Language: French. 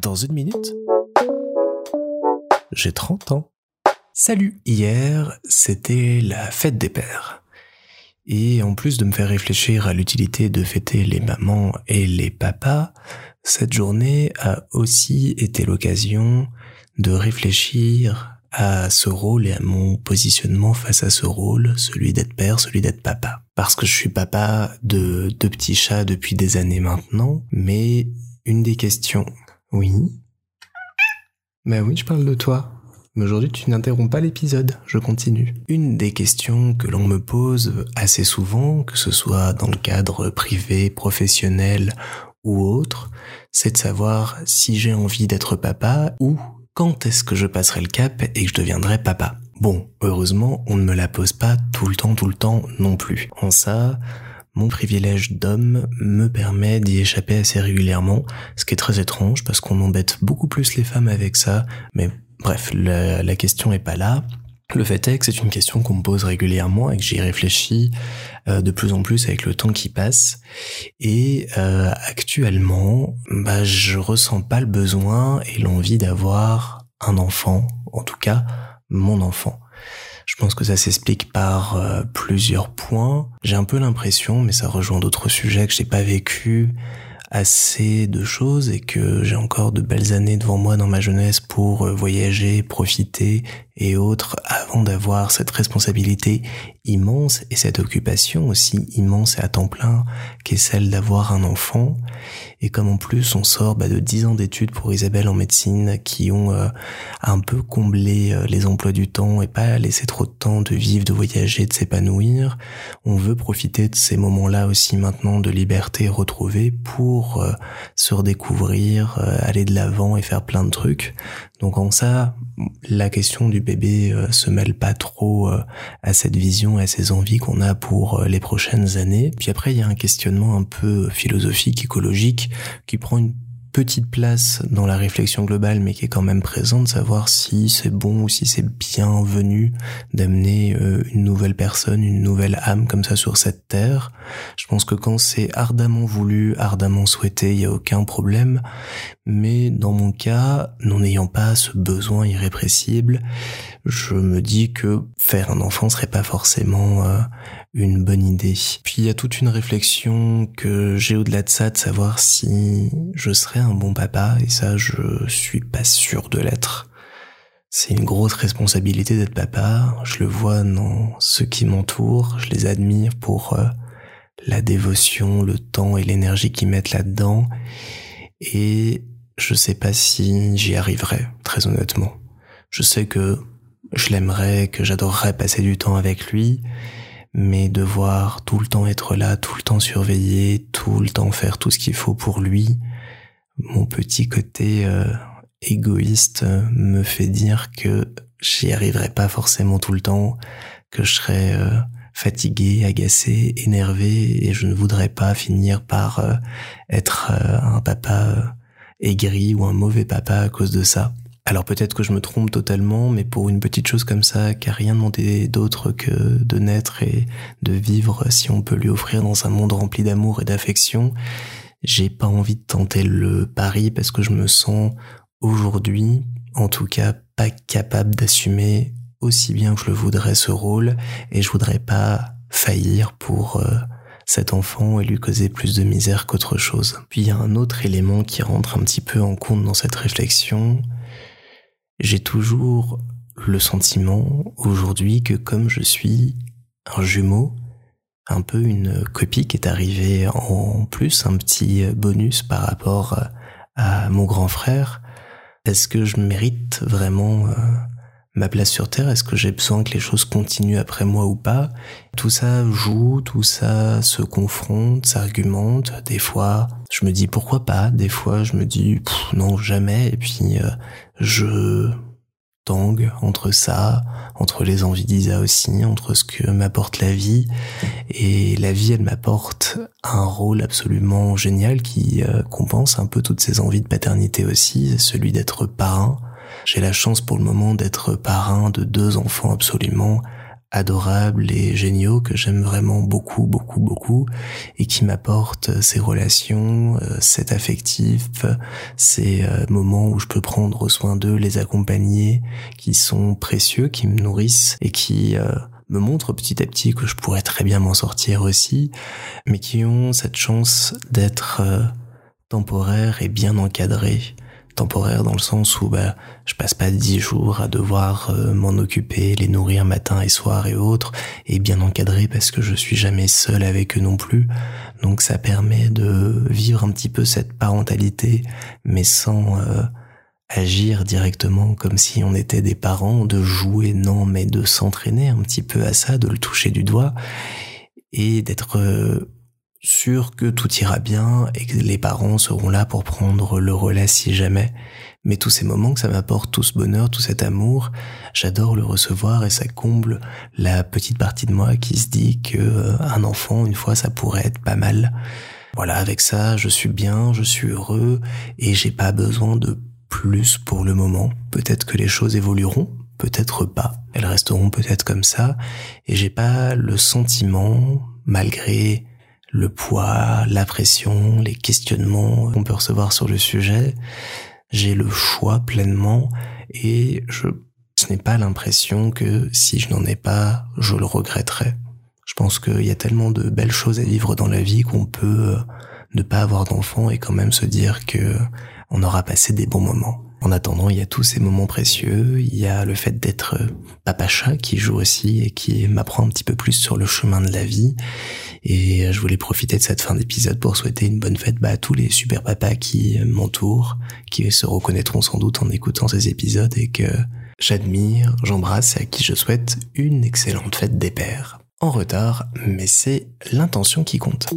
Dans une minute, j'ai 30 ans. Salut Hier, c'était la fête des pères. Et en plus de me faire réfléchir à l'utilité de fêter les mamans et les papas, cette journée a aussi été l'occasion de réfléchir à ce rôle et à mon positionnement face à ce rôle, celui d'être père, celui d'être papa. Parce que je suis papa de deux petits chats depuis des années maintenant, mais une des questions... Oui Ben oui, je parle de toi. Mais aujourd'hui, tu n'interromps pas l'épisode, je continue. Une des questions que l'on me pose assez souvent, que ce soit dans le cadre privé, professionnel ou autre, c'est de savoir si j'ai envie d'être papa ou quand est-ce que je passerai le cap et que je deviendrai papa Bon, heureusement, on ne me la pose pas tout le temps, tout le temps non plus. En ça, mon privilège d'homme me permet d'y échapper assez régulièrement, ce qui est très étrange parce qu'on embête beaucoup plus les femmes avec ça, mais bref, la, question est pas là. Le fait est que c'est une question qu'on me pose régulièrement et que j'y réfléchis euh, de plus en plus avec le temps qui passe. Et euh, actuellement, bah, je ressens pas le besoin et l'envie d'avoir un enfant, en tout cas mon enfant. Je pense que ça s'explique par euh, plusieurs points. J'ai un peu l'impression, mais ça rejoint d'autres sujets que j'ai pas vécu, assez de choses et que j'ai encore de belles années devant moi dans ma jeunesse pour euh, voyager, profiter et autres avant d'avoir cette responsabilité immense et cette occupation aussi immense et à temps plein qui est celle d'avoir un enfant. Et comme en plus on sort bah, de 10 ans d'études pour Isabelle en médecine qui ont euh, un peu comblé euh, les emplois du temps et pas laissé trop de temps de vivre, de voyager, de s'épanouir, on veut profiter de ces moments-là aussi maintenant de liberté retrouvée pour euh, se redécouvrir, aller de l'avant et faire plein de trucs. Donc en ça, la question du bébé euh, se mêle pas trop euh, à cette vision à ces envies qu'on a pour euh, les prochaines années. Puis après, il y a un questionnement un peu philosophique, écologique, qui prend une petite place dans la réflexion globale, mais qui est quand même présente, savoir si c'est bon ou si c'est bienvenu d'amener une nouvelle personne, une nouvelle âme comme ça sur cette terre. Je pense que quand c'est ardemment voulu, ardemment souhaité, il n'y a aucun problème. Mais dans mon cas, n'en ayant pas ce besoin irrépressible, je me dis que faire un enfant serait pas forcément euh, une bonne idée. Puis il y a toute une réflexion que j'ai au-delà de ça de savoir si je serais un bon papa et ça je suis pas sûr de l'être. C'est une grosse responsabilité d'être papa, je le vois dans ceux qui m'entourent, je les admire pour euh, la dévotion, le temps et l'énergie qu'ils mettent là-dedans et je sais pas si j'y arriverai, très honnêtement. Je sais que je l'aimerais, que j'adorerais passer du temps avec lui, mais devoir tout le temps être là, tout le temps surveiller, tout le temps faire tout ce qu'il faut pour lui, mon petit côté euh, égoïste me fait dire que j'y arriverai pas forcément tout le temps, que je serais euh, fatigué, agacé, énervé, et je ne voudrais pas finir par euh, être un papa aigri ou un mauvais papa à cause de ça. Alors peut-être que je me trompe totalement, mais pour une petite chose comme ça, qui a rien demandé d'autre que de naître et de vivre si on peut lui offrir dans un monde rempli d'amour et d'affection, j'ai pas envie de tenter le pari parce que je me sens aujourd'hui, en tout cas, pas capable d'assumer aussi bien que je le voudrais ce rôle et je voudrais pas faillir pour euh, cet enfant et lui causer plus de misère qu'autre chose. Puis il y a un autre élément qui rentre un petit peu en compte dans cette réflexion, j'ai toujours le sentiment aujourd'hui que comme je suis un jumeau, un peu une copie qui est arrivée en plus, un petit bonus par rapport à mon grand frère, est-ce que je mérite vraiment euh, ma place sur Terre Est-ce que j'ai besoin que les choses continuent après moi ou pas? Tout ça joue, tout ça se confronte, s'argumente. Des fois, je me dis pourquoi pas. Des fois, je me dis non jamais. Et puis, euh, je tangue entre ça, entre les envies d'Isa aussi, entre ce que m'apporte la vie. Et la vie, elle m'apporte un rôle absolument génial qui euh, compense un peu toutes ces envies de paternité aussi, celui d'être parrain. J'ai la chance pour le moment d'être parrain de deux enfants absolument adorables et géniaux que j'aime vraiment beaucoup, beaucoup, beaucoup et qui m'apportent ces relations, euh, cet affectif, ces euh, moments où je peux prendre soin d'eux, les accompagner, qui sont précieux, qui me nourrissent et qui euh, me montrent petit à petit que je pourrais très bien m'en sortir aussi, mais qui ont cette chance d'être temporaires et bien encadrés temporaire dans le sens où bah, je passe pas dix jours à devoir euh, m'en occuper, les nourrir matin et soir et autres, et bien encadré parce que je suis jamais seul avec eux non plus. Donc ça permet de vivre un petit peu cette parentalité, mais sans euh, agir directement comme si on était des parents, de jouer non, mais de s'entraîner un petit peu à ça, de le toucher du doigt et d'être euh, sûr que tout ira bien et que les parents seront là pour prendre le relais si jamais. Mais tous ces moments que ça m'apporte, tout ce bonheur, tout cet amour, j'adore le recevoir et ça comble la petite partie de moi qui se dit que euh, un enfant, une fois, ça pourrait être pas mal. Voilà, avec ça, je suis bien, je suis heureux et j'ai pas besoin de plus pour le moment. Peut-être que les choses évolueront, peut-être pas. Elles resteront peut-être comme ça et j'ai pas le sentiment, malgré le poids, la pression, les questionnements qu'on peut recevoir sur le sujet. J'ai le choix pleinement et je, n'ai pas l'impression que si je n'en ai pas, je le regretterai. Je pense qu'il y a tellement de belles choses à vivre dans la vie qu'on peut euh, ne pas avoir d'enfant et quand même se dire que on aura passé des bons moments. En attendant, il y a tous ces moments précieux, il y a le fait d'être euh, papa chat qui joue aussi et qui m'apprend un petit peu plus sur le chemin de la vie. Et euh, je voulais profiter de cette fin d'épisode pour souhaiter une bonne fête bah, à tous les super papas qui m'entourent, qui se reconnaîtront sans doute en écoutant ces épisodes et que j'admire, j'embrasse et à qui je souhaite une excellente fête des pères. En retard, mais c'est l'intention qui compte.